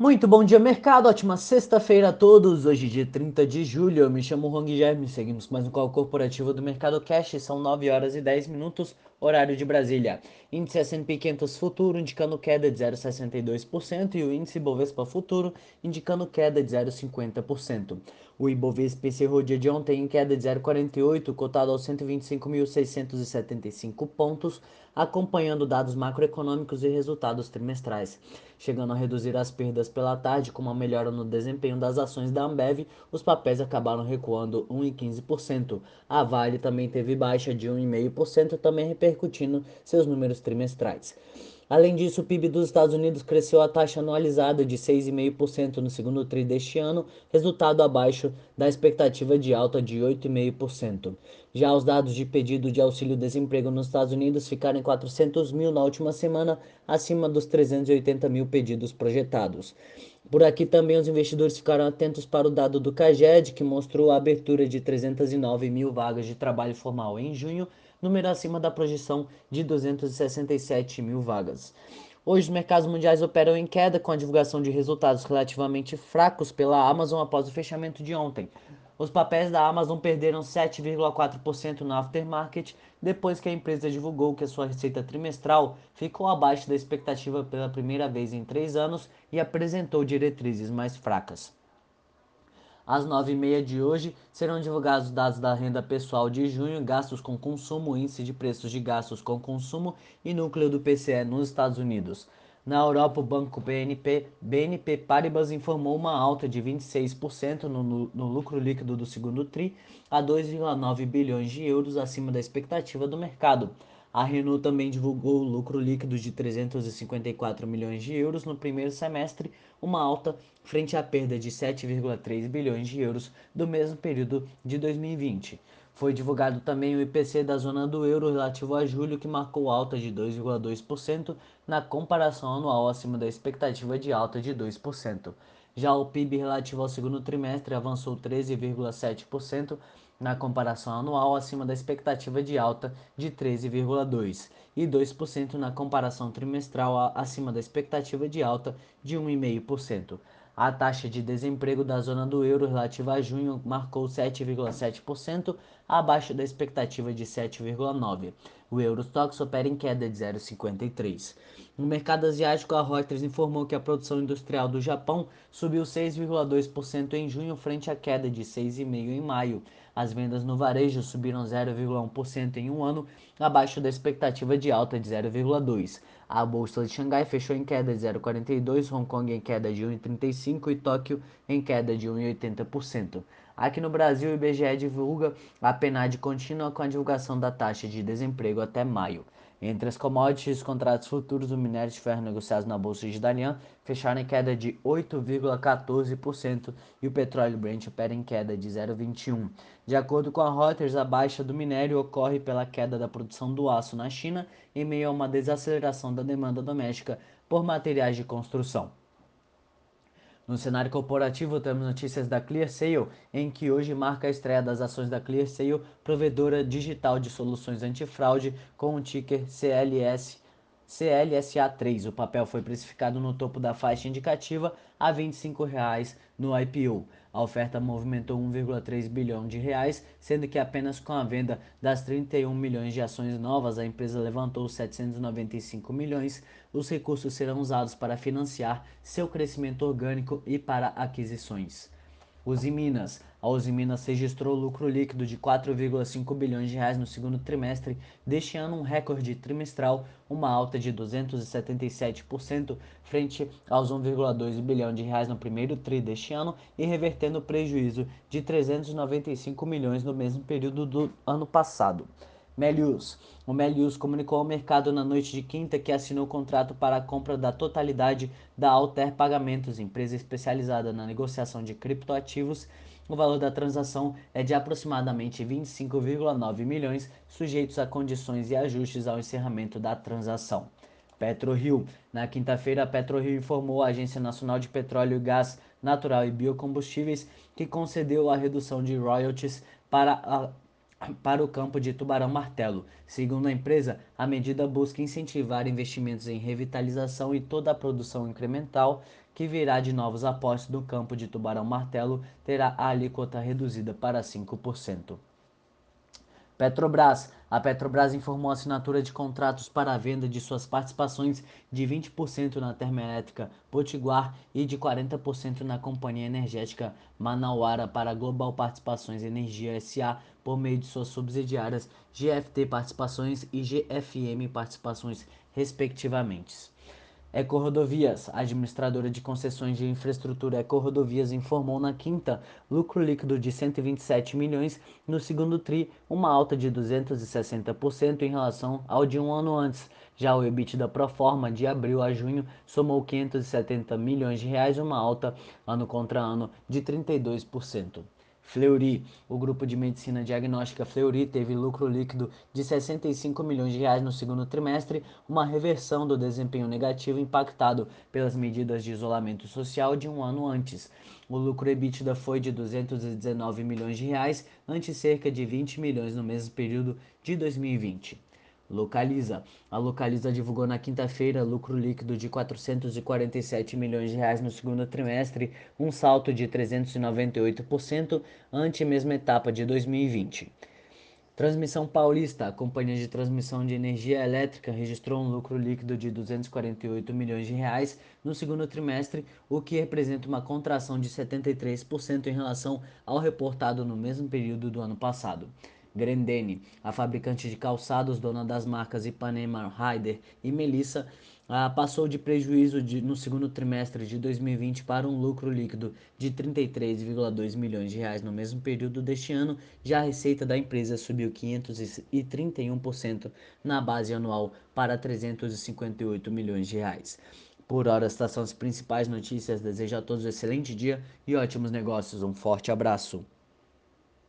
Muito bom dia, mercado. Ótima sexta-feira a todos. Hoje, dia 30 de julho, eu me chamo Rong Germe. Seguimos mais um call corporativo do Mercado Cash. São 9 horas e 10 minutos, horário de Brasília. Índice S&P 500 Futuro indicando queda de 0,62% e o índice Bovespa Futuro indicando queda de 0,50%. O Ibovespa encerrou o dia de ontem em queda de 0,48, cotado aos 125.675 pontos, acompanhando dados macroeconômicos e resultados trimestrais. Chegando a reduzir as perdas pela tarde com uma melhora no desempenho das ações da Ambev, os papéis acabaram recuando 1,15%. A Vale também teve baixa de 1,5%, também repercutindo seus números trimestrais. Além disso, o PIB dos Estados Unidos cresceu a taxa anualizada de 6,5% no segundo tri deste ano, resultado abaixo da expectativa de alta de 8,5%. Já os dados de pedido de auxílio-desemprego nos Estados Unidos ficaram em 400 mil na última semana, acima dos 380 mil pedidos projetados. Por aqui também os investidores ficaram atentos para o dado do CAGED, que mostrou a abertura de 309 mil vagas de trabalho formal em junho, número acima da projeção de 267 mil vagas. Hoje, os mercados mundiais operam em queda com a divulgação de resultados relativamente fracos pela Amazon após o fechamento de ontem. Os papéis da Amazon perderam 7,4% no aftermarket depois que a empresa divulgou que a sua receita trimestral ficou abaixo da expectativa pela primeira vez em três anos e apresentou diretrizes mais fracas. Às 9h30 de hoje serão divulgados os dados da renda pessoal de junho, gastos com consumo, índice de preços de gastos com consumo e núcleo do PCE nos Estados Unidos. Na Europa, o banco BNP, BNP Paribas informou uma alta de 26% no, no, no lucro líquido do segundo TRI a 2,9 bilhões de euros acima da expectativa do mercado. A Renault também divulgou lucro líquido de 354 milhões de euros no primeiro semestre, uma alta frente à perda de 7,3 bilhões de euros do mesmo período de 2020. Foi divulgado também o IPC da zona do euro relativo a julho, que marcou alta de 2,2% na comparação anual acima da expectativa de alta de 2%. Já o PIB relativo ao segundo trimestre avançou 13,7% na comparação anual acima da expectativa de alta de 13,2% e 2% na comparação trimestral acima da expectativa de alta de 1,5%. A taxa de desemprego da zona do euro relativa a junho marcou 7,7%, abaixo da expectativa de 7,9%. O Eurostox opera em queda de 0,53. No mercado asiático, a Reuters informou que a produção industrial do Japão subiu 6,2% em junho, frente à queda de 6,5% em maio. As vendas no varejo subiram 0,1% em um ano, abaixo da expectativa de alta de 0,2%. A bolsa de Xangai fechou em queda de 0,42%, Hong Kong em queda de 1,35% e Tóquio em queda de 1,80%. Aqui no Brasil, o IBGE divulga a PNAD contínua com a divulgação da taxa de desemprego até maio. Entre as commodities, os contratos futuros do minério de ferro negociados na Bolsa de Dalian fecharam em queda de 8,14% e o petróleo Brent opera em queda de 0,21%. De acordo com a Reuters, a baixa do minério ocorre pela queda da produção do aço na China em meio a uma desaceleração da demanda doméstica por materiais de construção. No cenário corporativo, temos notícias da ClearSale, em que hoje marca a estreia das ações da ClearSale, provedora digital de soluções antifraude, com o ticker CLS CLSA3. O papel foi precificado no topo da faixa indicativa a R$ 25,00 no IPO. A oferta movimentou 1,3 bilhão de reais, sendo que apenas com a venda das 31 milhões de ações novas, a empresa levantou 795 milhões. Os recursos serão usados para financiar seu crescimento orgânico e para aquisições. Uzi Minas. A Uzi Minas registrou lucro líquido de 4,5 bilhões de reais no segundo trimestre deste ano, um recorde trimestral, uma alta de 277% frente aos 1,2 bilhão de reais no primeiro tri deste ano e revertendo o prejuízo de 395 milhões no mesmo período do ano passado. Melius. O Melius comunicou ao mercado na noite de quinta que assinou contrato para a compra da totalidade da Alter Pagamentos, empresa especializada na negociação de criptoativos. O valor da transação é de aproximadamente 25,9 milhões, sujeitos a condições e ajustes ao encerramento da transação. PetroRio. Na quinta-feira, a PetroRio informou à Agência Nacional de Petróleo, Gás Natural e Biocombustíveis que concedeu a redução de royalties para a para o campo de Tubarão Martelo. Segundo a empresa, a medida busca incentivar investimentos em revitalização e toda a produção incremental que virá de novos apostos do campo de Tubarão Martelo terá a alíquota reduzida para 5%. Petrobras. A Petrobras informou a assinatura de contratos para a venda de suas participações de 20% na termoelétrica Potiguar e de 40% na companhia energética Manauara para Global Participações Energia SA por meio de suas subsidiárias GFT Participações e GFM Participações, respectivamente. Ecorodovias, a administradora de concessões de infraestrutura Ecorodovias, informou na quinta lucro líquido de 127 milhões no segundo TRI, uma alta de 260% em relação ao de um ano antes. Já o EBITDA pro forma de abril a junho somou 570 milhões de reais, uma alta ano contra ano de 32%. Fleury, o grupo de medicina diagnóstica Fleury teve lucro líquido de 65 milhões de reais no segundo trimestre, uma reversão do desempenho negativo impactado pelas medidas de isolamento social de um ano antes. O lucro EBITDA foi de 219 milhões de reais, ante cerca de 20 milhões no mesmo período de 2020. Localiza. A Localiza divulgou na quinta-feira lucro líquido de 447 milhões de reais no segundo trimestre, um salto de 398% ante a mesma etapa de 2020. Transmissão Paulista, a companhia de transmissão de energia elétrica, registrou um lucro líquido de 248 milhões de reais no segundo trimestre, o que representa uma contração de 73% em relação ao reportado no mesmo período do ano passado. Grendene, a fabricante de calçados, dona das marcas Ipanema, Ryder e Melissa, ah, passou de prejuízo de, no segundo trimestre de 2020 para um lucro líquido de 33,2 milhões de reais no mesmo período deste ano. Já a receita da empresa subiu 531% na base anual para 358 milhões de reais. Por hora, estas são as principais notícias. Desejo a todos um excelente dia e ótimos negócios. Um forte abraço.